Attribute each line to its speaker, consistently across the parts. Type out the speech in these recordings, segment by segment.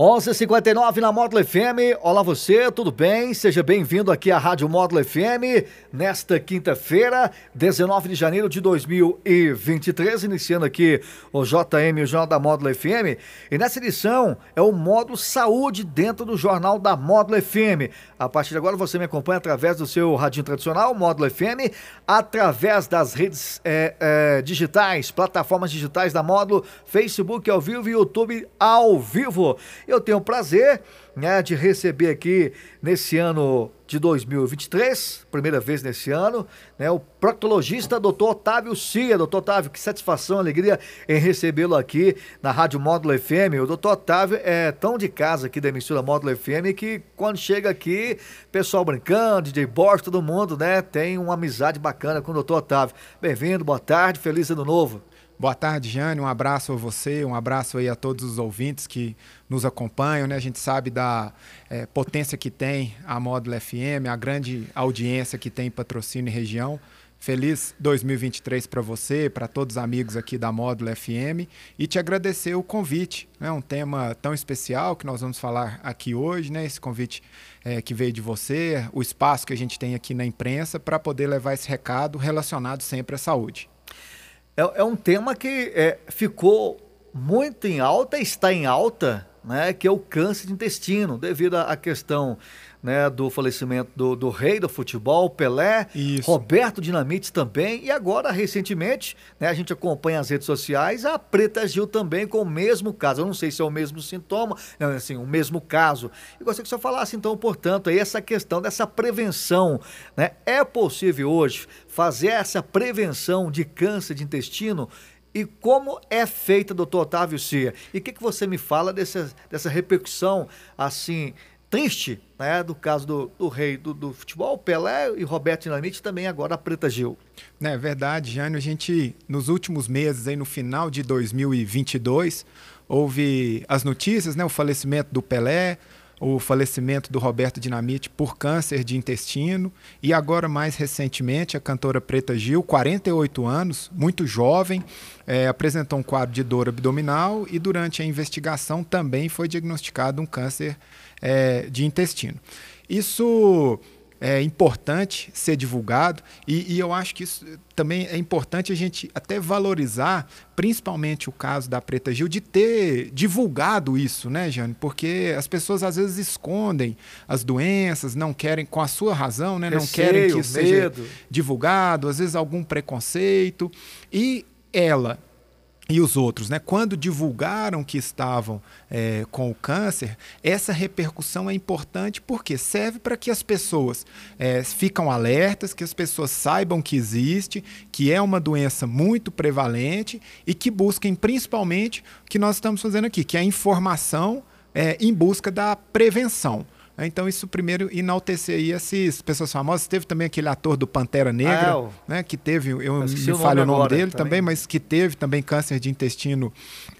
Speaker 1: 11:59 na Módulo FM. Olá você, tudo bem? Seja bem-vindo aqui à Rádio Módulo FM nesta quinta-feira, 19 de janeiro de 2023, iniciando aqui o JM, o Jornal da Módulo FM. E nessa edição é o módulo Saúde dentro do Jornal da Módulo FM. A partir de agora você me acompanha através do seu radinho tradicional, Módulo FM, através das redes é, é, digitais, plataformas digitais da Módulo, Facebook ao vivo e YouTube ao vivo. Eu tenho o prazer né, de receber aqui nesse ano de 2023, primeira vez nesse ano, né, o proctologista Dr. Otávio Cia. Doutor Otávio, que satisfação, alegria em recebê-lo aqui na Rádio Módulo FM. O Dr. Otávio é tão de casa aqui da emissora Módulo FM que quando chega aqui, pessoal brincando, DJ Bosch, todo mundo, né, tem uma amizade bacana com o Dr. Otávio. Bem-vindo, boa tarde, feliz ano novo.
Speaker 2: Boa tarde, Jane. Um abraço a você, um abraço aí a todos os ouvintes que nos acompanham. Né? A gente sabe da é, potência que tem a Módulo FM, a grande audiência que tem em patrocínio e região. Feliz 2023 para você, para todos os amigos aqui da Módulo FM e te agradecer o convite. É né? um tema tão especial que nós vamos falar aqui hoje, né? Esse convite é, que veio de você, o espaço que a gente tem aqui na imprensa para poder levar esse recado relacionado sempre à saúde
Speaker 1: é, é um tema que é, ficou muito em alta, está em alta, né, que é o câncer de intestino, devido à questão né, do falecimento do, do, rei do futebol, Pelé, Isso. Roberto Dinamite também, e agora, recentemente, né, a gente acompanha as redes sociais, a Preta Gil também com o mesmo caso. Eu não sei se é o mesmo sintoma, não, assim, o mesmo caso. E gostaria que o senhor falasse, então, portanto, aí essa questão dessa prevenção. Né? É possível hoje fazer essa prevenção de câncer de intestino e como é feita, doutor Otávio Cia? E o que, que você me fala dessa, dessa repercussão, assim, triste, né, do caso do, do rei do, do, futebol, Pelé e Roberto Dinamite, também agora a Preta Gil.
Speaker 2: É verdade, Jânio. A gente, nos últimos meses, aí no final de 2022, houve as notícias, né, o falecimento do Pelé, o falecimento do Roberto Dinamite por câncer de intestino e agora mais recentemente a cantora Preta Gil, 48 anos, muito jovem, é, apresentou um quadro de dor abdominal e durante a investigação também foi diagnosticado um câncer é, de intestino. Isso é importante ser divulgado e, e, eu acho que isso também é importante a gente até valorizar, principalmente o caso da Preta Gil, de ter divulgado isso, né, Jane? Porque as pessoas às vezes escondem as doenças, não querem, com a sua razão, né, não querem que isso seja divulgado, às vezes algum preconceito. E ela, e os outros, né? Quando divulgaram que estavam é, com o câncer, essa repercussão é importante porque serve para que as pessoas é, ficam alertas, que as pessoas saibam que existe, que é uma doença muito prevalente e que busquem principalmente o que nós estamos fazendo aqui, que é a informação é, em busca da prevenção. Então, isso primeiro enaltecer aí essas pessoas famosas. Teve também aquele ator do Pantera Negra, ah, né? Que teve, eu me falho o nome dele também. também, mas que teve também câncer de intestino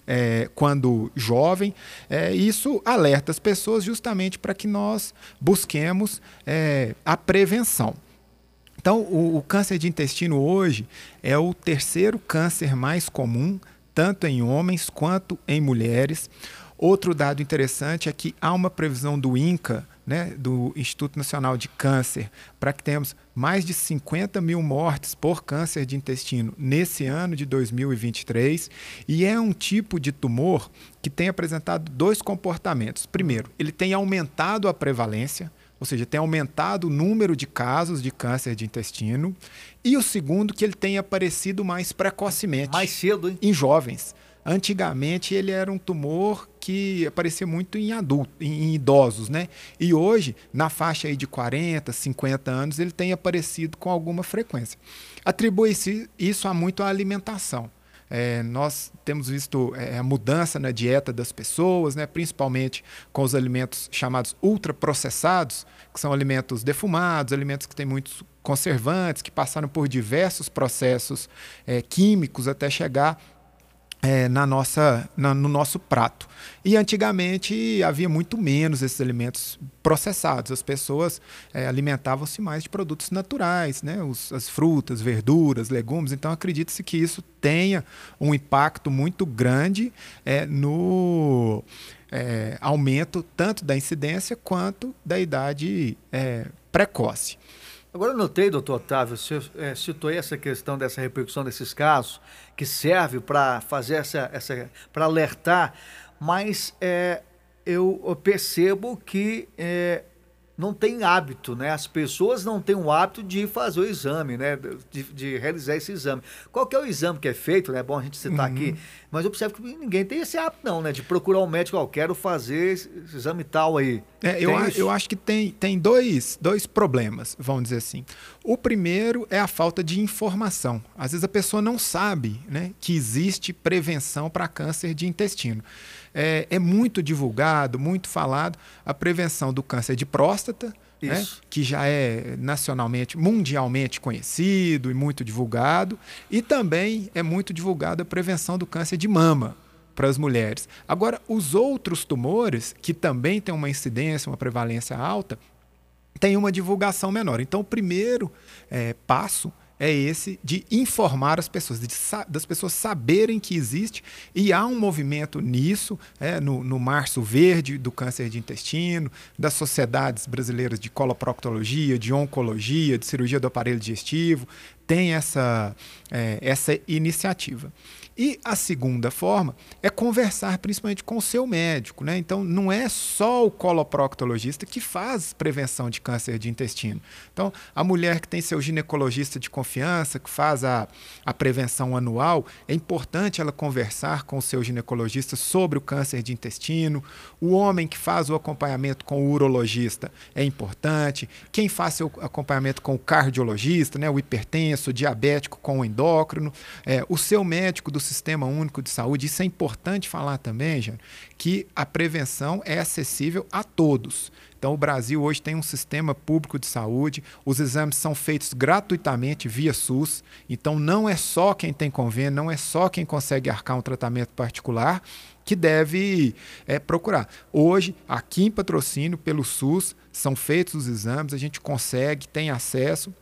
Speaker 2: é, quando jovem. É, isso alerta as pessoas justamente para que nós busquemos é, a prevenção. Então, o, o câncer de intestino hoje é o terceiro câncer mais comum, tanto em homens quanto em mulheres. Outro dado interessante é que há uma previsão do INCA, né, do Instituto Nacional de Câncer, para que tenhamos mais de 50 mil mortes por câncer de intestino nesse ano de 2023. E é um tipo de tumor que tem apresentado dois comportamentos. Primeiro, ele tem aumentado a prevalência, ou seja, tem aumentado o número de casos de câncer de intestino. E o segundo, que ele tem aparecido mais precocemente.
Speaker 1: Mais cedo, hein?
Speaker 2: Em jovens. Antigamente ele era um tumor que aparecia muito em adultos, em idosos, né? E hoje, na faixa aí de 40, 50 anos, ele tem aparecido com alguma frequência. Atribui-se isso a muito à alimentação. É, nós temos visto é, a mudança na dieta das pessoas, né, principalmente com os alimentos chamados ultraprocessados, que são alimentos defumados, alimentos que têm muitos conservantes, que passaram por diversos processos é, químicos até chegar é, na nossa, na, no nosso prato. E antigamente havia muito menos esses alimentos processados. As pessoas é, alimentavam-se mais de produtos naturais, né? Os, as frutas, verduras, legumes. Então acredita-se que isso tenha um impacto muito grande é, no é, aumento tanto da incidência quanto da idade é, precoce.
Speaker 1: Agora eu notei, doutor Otávio, você é, citou essa questão dessa repercussão desses casos, que serve para fazer essa, essa para alertar, mas é, eu percebo que é, não tem hábito, né? As pessoas não têm o hábito de fazer o exame, né? De, de, realizar esse exame. Qual que é o exame que é feito, né? É bom a gente citar uhum. aqui, mas eu observo que ninguém tem esse hábito não, né? De procurar um médico, ó, oh, quero fazer esse exame tal aí.
Speaker 2: É, eu, acho, eu acho que tem, tem dois, dois problemas, vamos dizer assim. O primeiro é a falta de informação. Às vezes a pessoa não sabe né, que existe prevenção para câncer de intestino é, é muito divulgado, muito falado a prevenção do câncer de próstata, né, que já é nacionalmente, mundialmente conhecido e muito divulgado, e também é muito divulgado a prevenção do câncer de mama para as mulheres. Agora, os outros tumores, que também têm uma incidência, uma prevalência alta, têm uma divulgação menor. Então, o primeiro é, passo é esse de informar as pessoas, de, das pessoas saberem que existe e há um movimento nisso, é, no, no Março Verde do câncer de intestino, das sociedades brasileiras de coloproctologia, de oncologia, de cirurgia do aparelho digestivo, tem essa, é, essa iniciativa. E a segunda forma é conversar principalmente com o seu médico. Né? Então, não é só o coloproctologista que faz prevenção de câncer de intestino. Então, a mulher que tem seu ginecologista de confiança, que faz a, a prevenção anual, é importante ela conversar com o seu ginecologista sobre o câncer de intestino. O homem que faz o acompanhamento com o urologista é importante. Quem faz seu acompanhamento com o cardiologista, né? o hipertenso, o diabético com o endócrino. É, o seu médico do Sistema Único de Saúde. Isso é importante falar também, já, que a prevenção é acessível a todos. Então, o Brasil hoje tem um sistema público de saúde, os exames são feitos gratuitamente via SUS, então não é só quem tem convênio, não é só quem consegue arcar um tratamento particular que deve é, procurar. Hoje, aqui em patrocínio, pelo SUS, são feitos os exames, a gente consegue, tem acesso,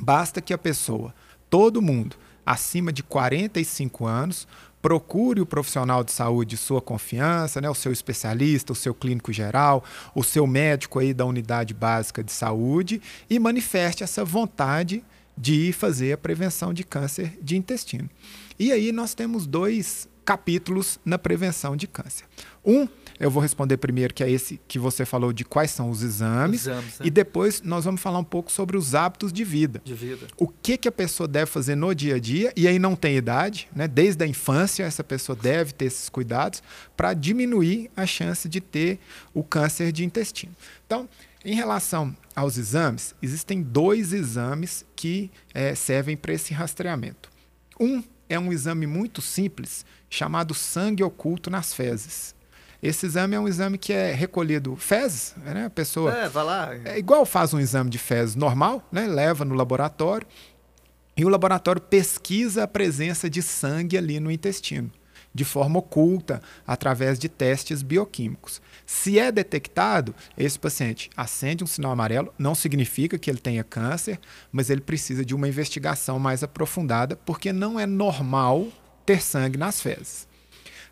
Speaker 2: basta que a pessoa, todo mundo, acima de 45 anos, procure o profissional de saúde de sua confiança, né, o seu especialista, o seu clínico geral, o seu médico aí da unidade básica de saúde e manifeste essa vontade de fazer a prevenção de câncer de intestino. E aí nós temos dois capítulos na prevenção de câncer. Um eu vou responder primeiro, que é esse que você falou de quais são os exames. exames né? E depois nós vamos falar um pouco sobre os hábitos de vida.
Speaker 1: De vida.
Speaker 2: O que, que a pessoa deve fazer no dia a dia, e aí não tem idade, né? Desde a infância, essa pessoa deve ter esses cuidados para diminuir a chance de ter o câncer de intestino. Então, em relação aos exames, existem dois exames que é, servem para esse rastreamento. Um é um exame muito simples chamado sangue oculto nas fezes. Esse exame é um exame que é recolhido fezes, né? A pessoa.
Speaker 1: É, vai lá.
Speaker 2: É igual faz um exame de fezes normal, né? Leva no laboratório e o laboratório pesquisa a presença de sangue ali no intestino, de forma oculta, através de testes bioquímicos. Se é detectado, esse paciente acende um sinal amarelo, não significa que ele tenha câncer, mas ele precisa de uma investigação mais aprofundada, porque não é normal ter sangue nas fezes.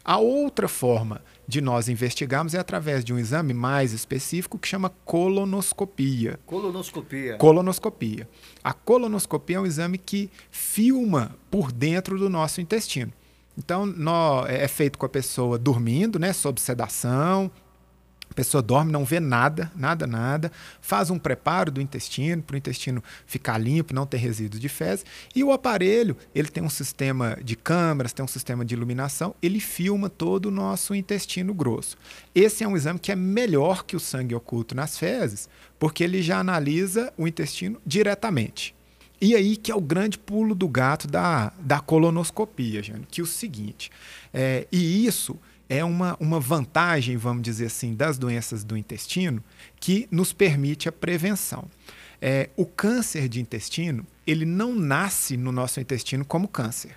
Speaker 2: A outra forma de nós investigarmos é através de um exame mais específico que chama colonoscopia.
Speaker 1: Colonoscopia.
Speaker 2: Colonoscopia. A colonoscopia é um exame que filma por dentro do nosso intestino. Então, é feito com a pessoa dormindo, né, sob sedação, a pessoa dorme, não vê nada, nada, nada, faz um preparo do intestino para o intestino ficar limpo, não ter resíduos de fezes. E o aparelho, ele tem um sistema de câmeras, tem um sistema de iluminação, ele filma todo o nosso intestino grosso. Esse é um exame que é melhor que o sangue oculto nas fezes, porque ele já analisa o intestino diretamente. E aí que é o grande pulo do gato da, da colonoscopia, Jânio, que é o seguinte, é, e isso é uma, uma vantagem, vamos dizer assim, das doenças do intestino que nos permite a prevenção. É, o câncer de intestino, ele não nasce no nosso intestino como câncer.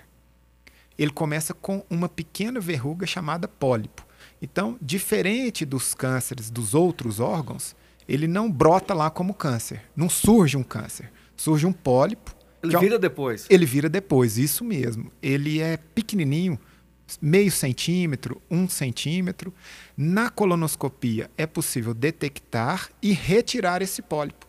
Speaker 2: Ele começa com uma pequena verruga chamada pólipo. Então, diferente dos cânceres dos outros órgãos, ele não brota lá como câncer. Não surge um câncer. Surge um pólipo.
Speaker 1: Ele vira depois.
Speaker 2: Ele vira depois, isso mesmo. Ele é pequenininho, meio centímetro, um centímetro. Na colonoscopia é possível detectar e retirar esse pólipo.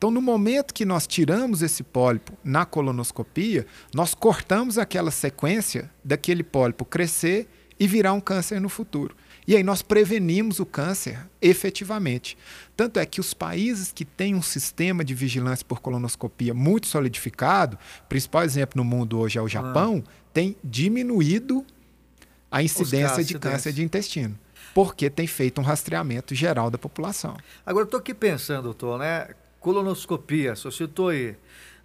Speaker 2: Então, no momento que nós tiramos esse pólipo na colonoscopia, nós cortamos aquela sequência daquele pólipo crescer e virar um câncer no futuro. E aí nós prevenimos o câncer efetivamente. Tanto é que os países que têm um sistema de vigilância por colonoscopia muito solidificado, principal exemplo no mundo hoje é o Japão, ah. tem diminuído a incidência de câncer de intestino, porque tem feito um rastreamento geral da população.
Speaker 1: Agora, eu estou aqui pensando, doutor, né? Colonoscopia, você citou aí.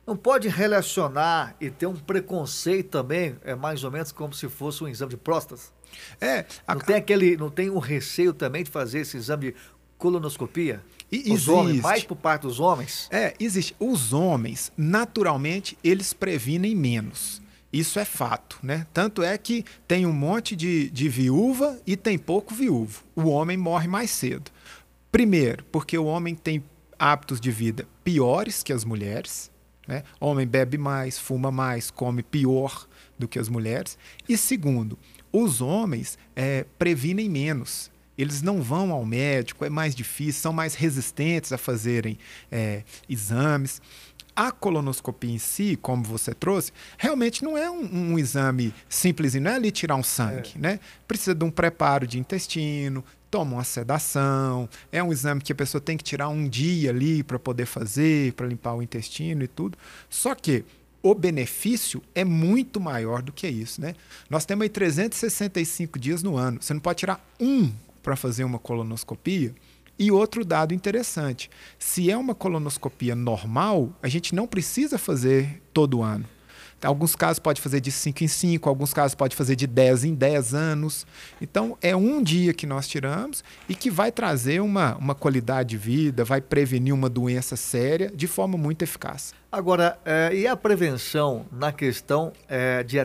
Speaker 1: Não pode relacionar e ter um preconceito também, é mais ou menos como se fosse um exame de próstata?
Speaker 2: É.
Speaker 1: A... Não tem aquele, não tem um receio também de fazer esse exame de colonoscopia?
Speaker 2: E, Os existe. homens,
Speaker 1: mais por parte dos homens?
Speaker 2: É, existe. Os homens, naturalmente, eles previnem menos. Isso é fato, né? Tanto é que tem um monte de, de viúva e tem pouco viúvo. O homem morre mais cedo. Primeiro, porque o homem tem hábitos de vida piores que as mulheres. Né? Homem bebe mais, fuma mais, come pior do que as mulheres. E segundo, os homens é, previnem menos. Eles não vão ao médico, é mais difícil, são mais resistentes a fazerem é, exames. A colonoscopia em si, como você trouxe, realmente não é um, um exame simples, não é ali tirar um sangue, é. né? Precisa de um preparo de intestino, toma uma sedação, é um exame que a pessoa tem que tirar um dia ali para poder fazer, para limpar o intestino e tudo. Só que o benefício é muito maior do que isso, né? Nós temos aí 365 dias no ano. Você não pode tirar um para fazer uma colonoscopia e outro dado interessante: se é uma colonoscopia normal, a gente não precisa fazer todo ano. Alguns casos pode fazer de 5 em 5, alguns casos pode fazer de 10 em 10 anos. Então, é um dia que nós tiramos e que vai trazer uma, uma qualidade de vida, vai prevenir uma doença séria de forma muito eficaz.
Speaker 1: Agora, é, e a prevenção na questão é, de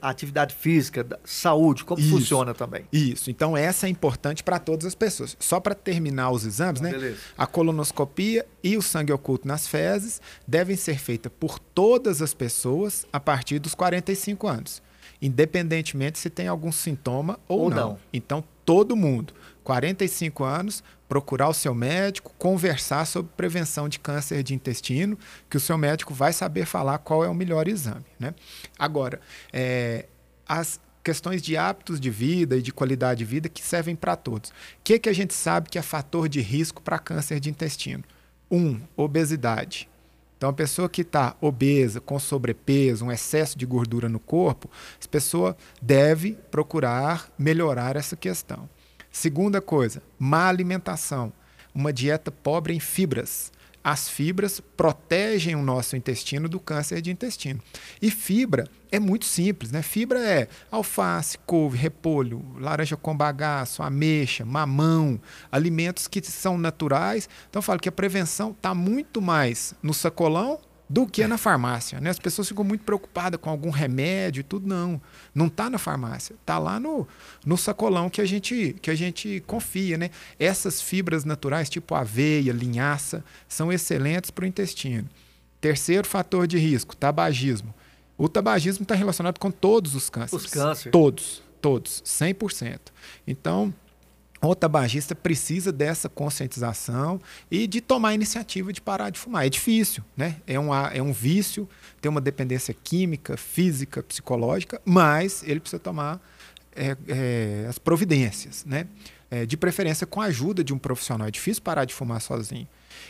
Speaker 1: atividade física, saúde, como Isso. funciona também?
Speaker 2: Isso, então essa é importante para todas as pessoas. Só para terminar os exames, né? Beleza. A colonoscopia e o sangue oculto nas fezes devem ser feitas por todas as pessoas a partir dos 45 anos, independentemente se tem algum sintoma ou, ou não. não. Então, todo mundo, 45 anos, procurar o seu médico, conversar sobre prevenção de câncer de intestino, que o seu médico vai saber falar qual é o melhor exame. Né? Agora, é, as questões de hábitos de vida e de qualidade de vida que servem para todos. O que, que a gente sabe que é fator de risco para câncer de intestino? Um, obesidade. Então, a pessoa que está obesa, com sobrepeso, um excesso de gordura no corpo, essa pessoa deve procurar melhorar essa questão. Segunda coisa, má alimentação. Uma dieta pobre em fibras. As fibras protegem o nosso intestino do câncer de intestino. E fibra é muito simples, né? Fibra é alface, couve, repolho, laranja com bagaço, ameixa, mamão, alimentos que são naturais. Então eu falo que a prevenção está muito mais no sacolão do que na farmácia. Né? As pessoas ficam muito preocupadas com algum remédio e tudo. Não, não está na farmácia. Está lá no, no sacolão que a, gente, que a gente confia. Né? Essas fibras naturais, tipo aveia, linhaça, são excelentes para o intestino. Terceiro fator de risco, tabagismo. O tabagismo está relacionado com todos os cânceres.
Speaker 1: Os cânceres.
Speaker 2: Todos, todos, 100%. Então, o tabagista precisa dessa conscientização e de tomar a iniciativa de parar de fumar. É difícil, né? É um, é um vício, tem uma dependência química, física, psicológica, mas ele precisa tomar é, é, as providências, né? É, de preferência com a ajuda de um profissional. É difícil parar de fumar sozinho.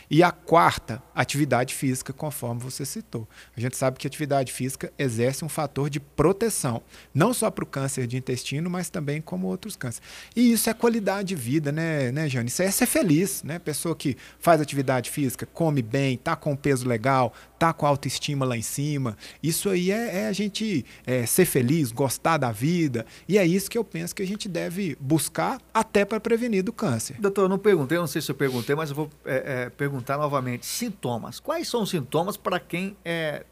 Speaker 2: E a quarta, atividade física, conforme você citou. A gente sabe que atividade física exerce um fator de proteção, não só para o câncer de intestino, mas também como outros cânceres. E isso é qualidade de vida, né, né, Jane? Isso é ser feliz, né? Pessoa que faz atividade física, come bem, tá com peso legal, tá com a autoestima lá em cima. Isso aí é, é a gente é, ser feliz, gostar da vida. E é isso que eu penso que a gente deve buscar até para prevenir do câncer.
Speaker 1: Doutor, eu não perguntei, eu não sei se eu perguntei, mas eu vou é, é perguntar novamente. Sintomas. Quais são os sintomas para quem é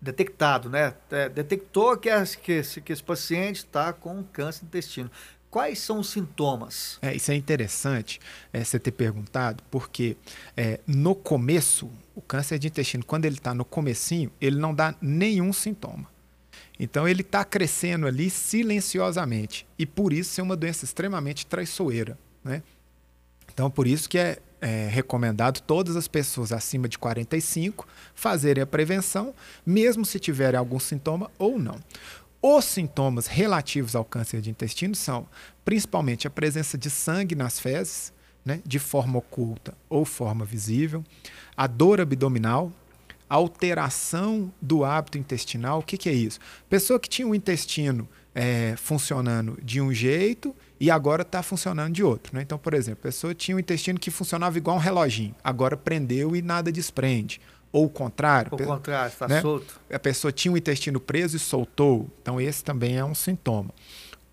Speaker 1: detectado, né? É, detectou que, que, esse, que esse paciente está com câncer de intestino. Quais são os sintomas?
Speaker 2: É, isso é interessante é, você ter perguntado, porque é, no começo, o câncer de intestino, quando ele está no comecinho, ele não dá nenhum sintoma. Então ele está crescendo ali silenciosamente e por isso é uma doença extremamente traiçoeira, né? Então por isso que é, é, recomendado todas as pessoas acima de 45 fazerem a prevenção, mesmo se tiverem algum sintoma ou não. Os sintomas relativos ao câncer de intestino são principalmente a presença de sangue nas fezes, né, de forma oculta ou forma visível, a dor abdominal, alteração do hábito intestinal. O que, que é isso? Pessoa que tinha o intestino é, funcionando de um jeito e agora está funcionando de outro. Né? Então, por exemplo, a pessoa tinha um intestino que funcionava igual um reloginho, agora prendeu e nada desprende ou o contrário.
Speaker 1: O contrário, está né? solto.
Speaker 2: A pessoa tinha o intestino preso e soltou. Então, esse também é um sintoma.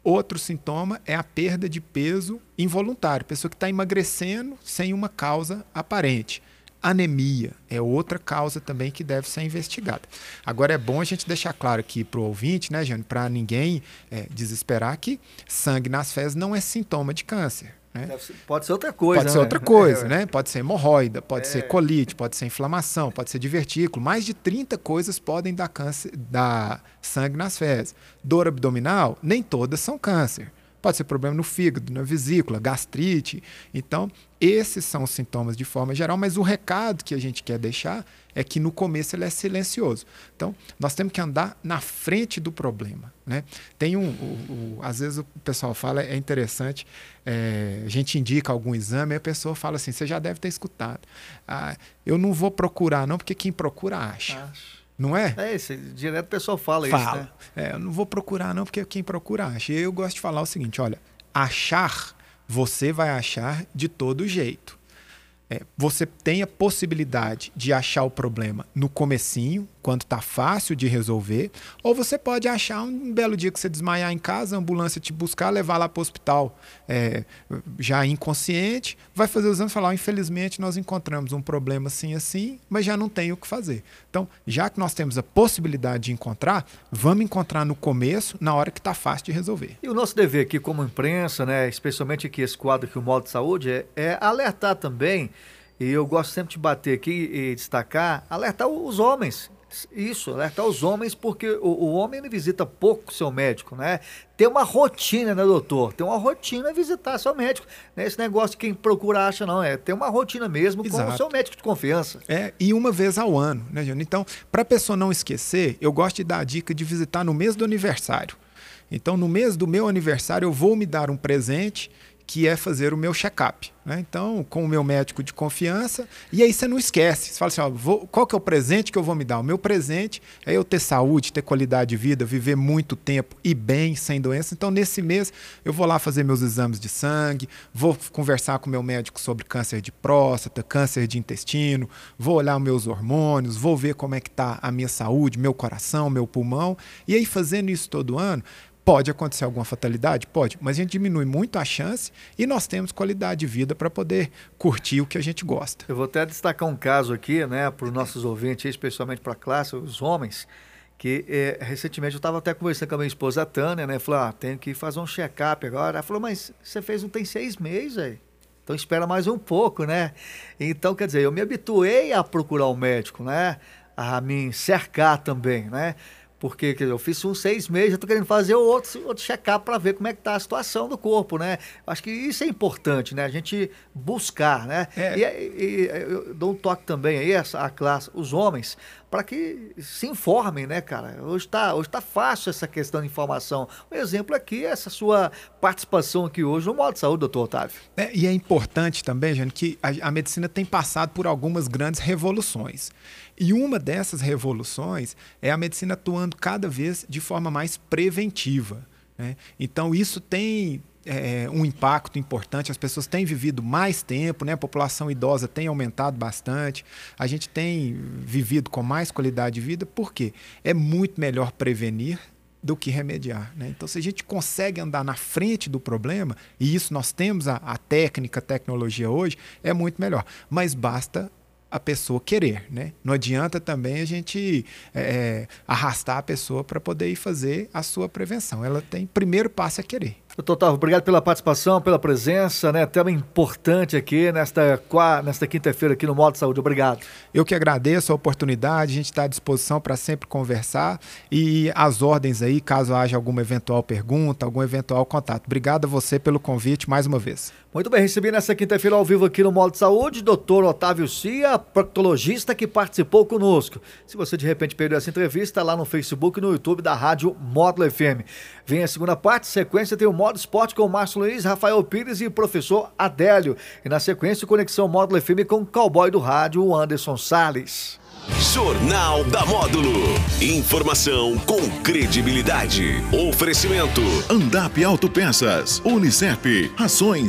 Speaker 2: Outro sintoma é a perda de peso involuntário. Pessoa que está emagrecendo sem uma causa aparente. Anemia é outra causa também que deve ser investigada. Agora é bom a gente deixar claro aqui para o ouvinte, né, Jane, para ninguém é, desesperar que sangue nas fezes não é sintoma de câncer. Né?
Speaker 1: Pode ser outra coisa.
Speaker 2: Pode ser né? outra coisa, é, né? Pode ser hemorroida, pode é. ser colite, pode ser inflamação, pode ser divertículo. Mais de 30 coisas podem dar, câncer, dar sangue nas fezes. Dor abdominal, nem todas são câncer. Pode ser problema no fígado, na vesícula, gastrite. Então, esses são os sintomas de forma geral, mas o recado que a gente quer deixar é que no começo ele é silencioso. Então, nós temos que andar na frente do problema. Né? Tem um, o, o, às vezes o pessoal fala, é interessante, é, a gente indica algum exame e a pessoa fala assim, você já deve ter escutado. Ah, eu não vou procurar não, porque quem procura acha. Acho. Não é?
Speaker 1: É, isso, direto o pessoal fala,
Speaker 2: fala.
Speaker 1: isso, né?
Speaker 2: É, eu não vou procurar não, porque quem procura acha. E eu gosto de falar o seguinte, olha, achar, você vai achar de todo jeito é, você tem a possibilidade de achar o problema no comecinho, quando está fácil de resolver, ou você pode achar um belo dia que você desmaiar em casa, a ambulância te buscar, levar lá para o hospital é, já inconsciente, vai fazer o exame e falar, infelizmente nós encontramos um problema assim assim, mas já não tem o que fazer. Então, já que nós temos a possibilidade de encontrar, vamos encontrar no começo, na hora que está fácil de resolver.
Speaker 1: E o nosso dever aqui como imprensa, né, especialmente aqui esse quadro que o Modo de Saúde, é, é alertar também e eu gosto sempre de bater aqui e destacar, alertar os homens. Isso, alertar os homens, porque o, o homem ele visita pouco seu médico, né? Tem uma rotina, né, doutor? Tem uma rotina visitar seu médico. Não é esse negócio de quem procura acha, não. É ter uma rotina mesmo Exato. com o seu médico de confiança.
Speaker 2: É, e uma vez ao ano, né, Júnior? Então, para a pessoa não esquecer, eu gosto de dar a dica de visitar no mês do aniversário. Então, no mês do meu aniversário, eu vou me dar um presente que é fazer o meu check-up. Né? Então, com o meu médico de confiança, e aí você não esquece. Você fala assim: ó, vou, qual que é o presente que eu vou me dar? O meu presente é eu ter saúde, ter qualidade de vida, viver muito tempo e bem, sem doença. Então, nesse mês, eu vou lá fazer meus exames de sangue, vou conversar com o meu médico sobre câncer de próstata, câncer de intestino, vou olhar meus hormônios, vou ver como é que está a minha saúde, meu coração, meu pulmão. E aí, fazendo isso todo ano, Pode acontecer alguma fatalidade? Pode, mas a gente diminui muito a chance e nós temos qualidade de vida para poder curtir o que a gente gosta.
Speaker 1: Eu vou até destacar um caso aqui, né, para os nossos ouvintes, especialmente para a classe, os homens, que é, recentemente eu estava até conversando com a minha esposa a Tânia, né, falou, ah, tenho que fazer um check-up agora. Ela falou, mas você fez um tem seis meses, aí. Então espera mais um pouco, né? Então, quer dizer, eu me habituei a procurar o um médico, né? A me cercar também, né? Porque dizer, eu fiz uns seis meses, eu tô querendo fazer outro, outro check-up para ver como é que tá a situação do corpo, né? Acho que isso é importante, né? A gente buscar, né? É. E, e, eu dou um toque também aí, a classe, os homens, para que se informem, né, cara? Hoje está hoje tá fácil essa questão de informação. Um exemplo aqui é essa sua participação aqui hoje no Modo de Saúde, doutor Otávio.
Speaker 2: É, e é importante também, gente, que a, a medicina tem passado por algumas grandes revoluções. E uma dessas revoluções é a medicina atuando cada vez de forma mais preventiva. Né? Então, isso tem é, um impacto importante, as pessoas têm vivido mais tempo, né? a população idosa tem aumentado bastante, a gente tem vivido com mais qualidade de vida, por quê? É muito melhor prevenir do que remediar. Né? Então, se a gente consegue andar na frente do problema, e isso nós temos a, a técnica, a tecnologia hoje, é muito melhor. Mas basta a pessoa querer, né? Não adianta também a gente é, é arrastar a pessoa para poder ir fazer a sua prevenção. Ela tem primeiro passo é querer.
Speaker 1: Doutor Otávio, obrigado pela participação, pela presença, né? Tema importante aqui nesta, nesta quinta-feira aqui no Modo Saúde. Obrigado.
Speaker 2: Eu que agradeço a oportunidade, a gente está à disposição para sempre conversar e as ordens aí, caso haja alguma eventual pergunta, algum eventual contato. Obrigado a você pelo convite mais uma vez.
Speaker 1: Muito bem, recebi nessa quinta-feira ao vivo aqui no Modo Saúde, doutor Otávio Cia, proctologista que participou conosco. Se você de repente perdeu essa entrevista, lá no Facebook e no YouTube da Rádio Módulo FM. Vem a segunda parte, sequência tem o Módulo Modo Esporte com Márcio Luiz, Rafael Pires e professor Adélio. E na sequência, Conexão Módulo FM com o cowboy do rádio, Anderson Sales.
Speaker 3: Jornal da Módulo. Informação com credibilidade. Oferecimento. Andap Autopeças. Unicep. Rações